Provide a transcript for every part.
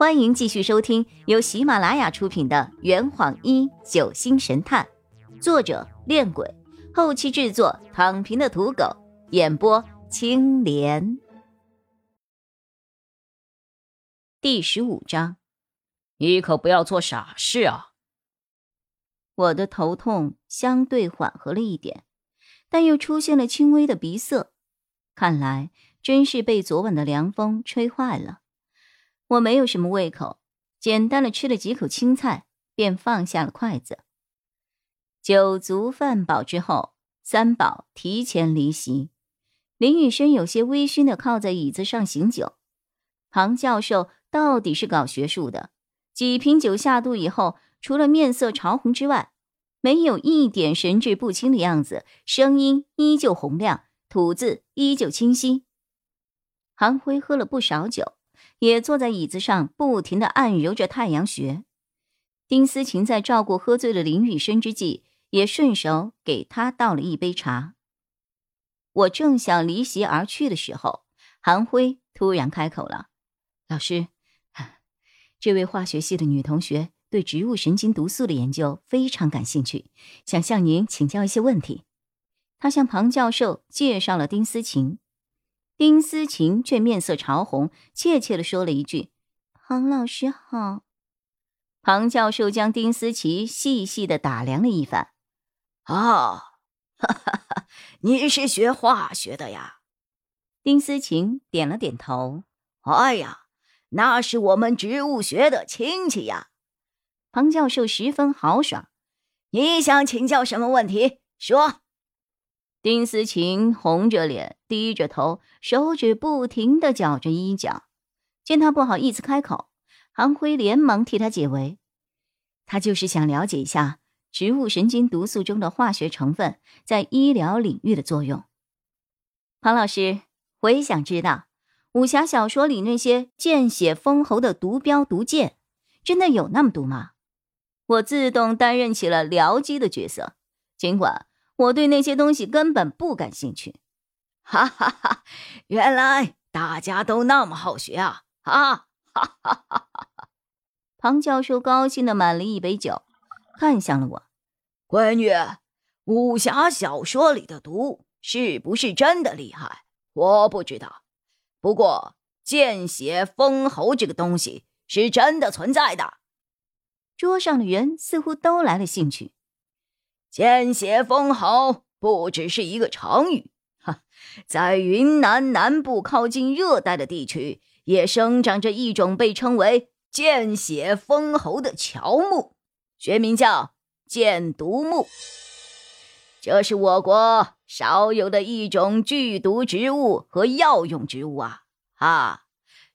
欢迎继续收听由喜马拉雅出品的《圆谎一九星神探》，作者：恋鬼，后期制作：躺平的土狗，演播：青莲。第十五章，你可不要做傻事啊！我的头痛相对缓和了一点，但又出现了轻微的鼻塞，看来真是被昨晚的凉风吹坏了。我没有什么胃口，简单的吃了几口青菜，便放下了筷子。酒足饭饱之后，三宝提前离席。林雨生有些微醺的靠在椅子上醒酒。庞教授到底是搞学术的，几瓶酒下肚以后，除了面色潮红之外，没有一点神志不清的样子，声音依旧洪亮，吐字依旧清晰。韩辉喝了不少酒。也坐在椅子上，不停的按揉着太阳穴。丁思琴在照顾喝醉了林雨生之际，也顺手给他倒了一杯茶。我正想离席而去的时候，韩辉突然开口了：“老师，这位化学系的女同学对植物神经毒素的研究非常感兴趣，想向您请教一些问题。”他向庞教授介绍了丁思琴。丁思琴却面色潮红，怯怯的说了一句：“庞老师好。”庞教授将丁思琪细细的打量了一番。“啊，哈哈哈，你是学化学的呀？”丁思琴点了点头。“哎呀，那是我们植物学的亲戚呀。”庞教授十分豪爽。“你想请教什么问题？说。”丁思琴红着脸，低着头，手指不停的搅着衣角。见他不好意思开口，韩辉连忙替他解围。他就是想了解一下植物神经毒素中的化学成分在医疗领域的作用。庞老师，我也想知道，武侠小说里那些见血封喉的毒镖毒箭，真的有那么毒吗？我自动担任起了僚机的角色，尽管。我对那些东西根本不感兴趣，哈哈哈！原来大家都那么好学啊！啊哈哈哈哈！庞教授高兴的满了一杯酒，看向了我：“闺女，武侠小说里的毒是不是真的厉害？我不知道，不过见血封喉这个东西是真的存在的。”桌上的人似乎都来了兴趣。见血封喉不只是一个成语，哈，在云南南部靠近热带的地区，也生长着一种被称为“见血封喉”的乔木，学名叫箭毒木。这是我国少有的一种剧毒植物和药用植物啊！哈，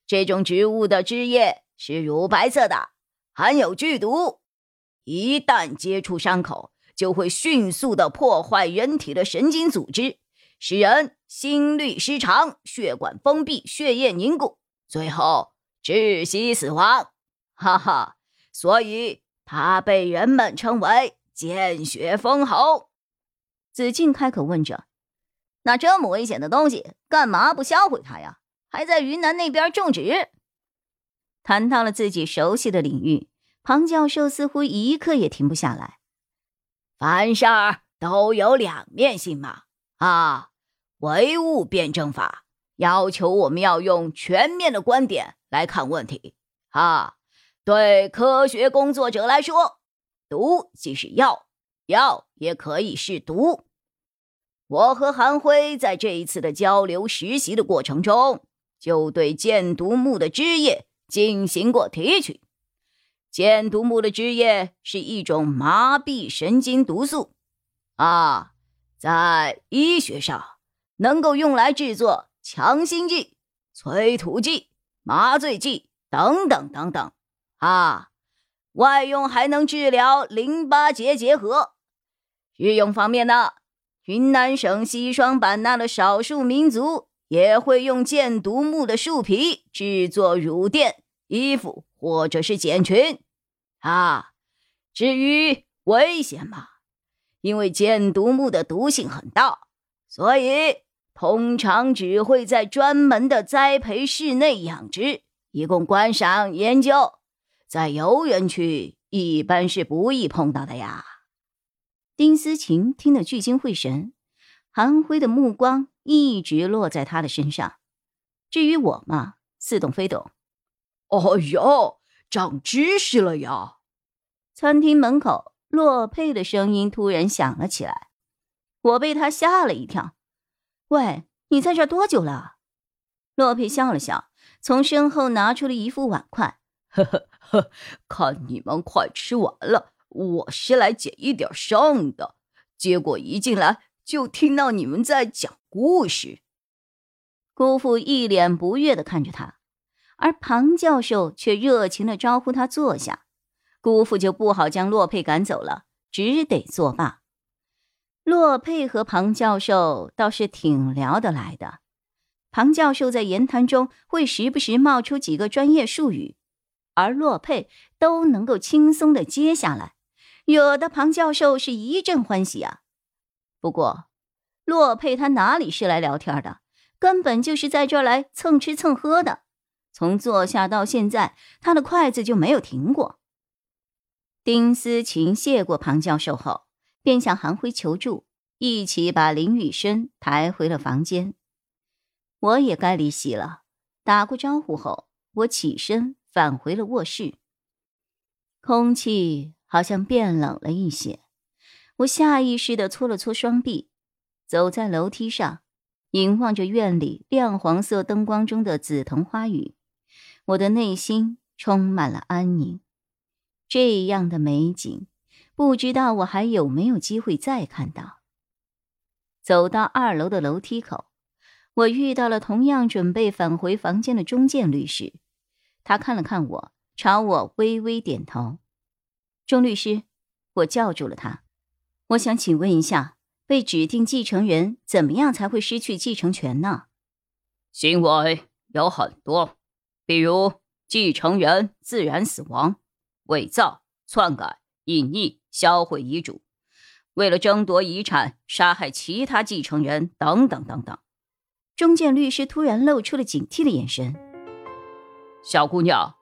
这种植物的汁液是乳白色的，含有剧毒，一旦接触伤口。就会迅速的破坏人体的神经组织，使人心律失常、血管封闭、血液凝固，最后窒息死亡。哈哈，所以它被人们称为“见血封喉”。子敬开口问着：“那这么危险的东西，干嘛不销毁它呀？还在云南那边种植？”谈到了自己熟悉的领域，庞教授似乎一刻也停不下来。凡事儿都有两面性嘛，啊，唯物辩证法要求我们要用全面的观点来看问题，啊，对科学工作者来说，毒即是药，药也可以是毒。我和韩辉在这一次的交流实习的过程中，就对箭毒木的枝叶进行过提取。箭毒木的汁液是一种麻痹神经毒素，啊，在医学上能够用来制作强心剂、催吐剂、麻醉剂等等等等，啊，外用还能治疗淋巴结结核。日用方面呢，云南省西双版纳的少数民族也会用箭毒木的树皮制作乳垫、衣服或者是茧裙。啊，至于危险嘛，因为箭毒木的毒性很大，所以通常只会在专门的栽培室内养殖，以供观赏研究，在游园区一般是不易碰到的呀。丁思琴听得聚精会神，韩辉的目光一直落在他的身上。至于我嘛，似懂非懂。哦哟，长知识了呀！餐厅门口，洛佩的声音突然响了起来，我被他吓了一跳。喂，你在这多久了？洛佩笑了笑，从身后拿出了一副碗筷。呵呵呵，看你们快吃完了，我是来捡一点剩的。结果一进来就听到你们在讲故事。姑父一脸不悦的看着他，而庞教授却热情的招呼他坐下。姑父就不好将洛佩赶走了，只得作罢。洛佩和庞教授倒是挺聊得来的。庞教授在言谈中会时不时冒出几个专业术语，而洛佩都能够轻松的接下来，惹得庞教授是一阵欢喜啊。不过，洛佩他哪里是来聊天的，根本就是在这儿来蹭吃蹭喝的。从坐下到现在，他的筷子就没有停过。丁思琴谢过庞教授后，便向韩辉求助，一起把林雨生抬回了房间。我也该离席了，打过招呼后，我起身返回了卧室。空气好像变冷了一些，我下意识的搓了搓双臂，走在楼梯上，凝望着院里亮黄色灯光中的紫藤花雨，我的内心充满了安宁。这样的美景，不知道我还有没有机会再看到。走到二楼的楼梯口，我遇到了同样准备返回房间的中建律师。他看了看我，朝我微微点头。钟律师，我叫住了他。我想请问一下，被指定继承人怎么样才会失去继承权呢？行为有很多，比如继承人自然死亡。伪造、篡改、隐匿、销毁遗嘱，为了争夺遗产杀害其他继承人，等等等等。中建律师突然露出了警惕的眼神。小姑娘，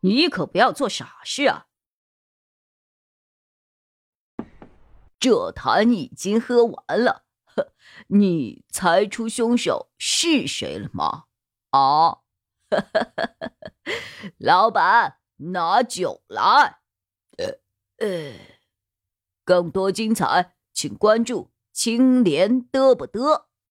你可不要做傻事啊！这坛已经喝完了，呵，你猜出凶手是谁了吗？啊，老板。拿酒来，呃呃，更多精彩，请关注青莲嘚不嘚。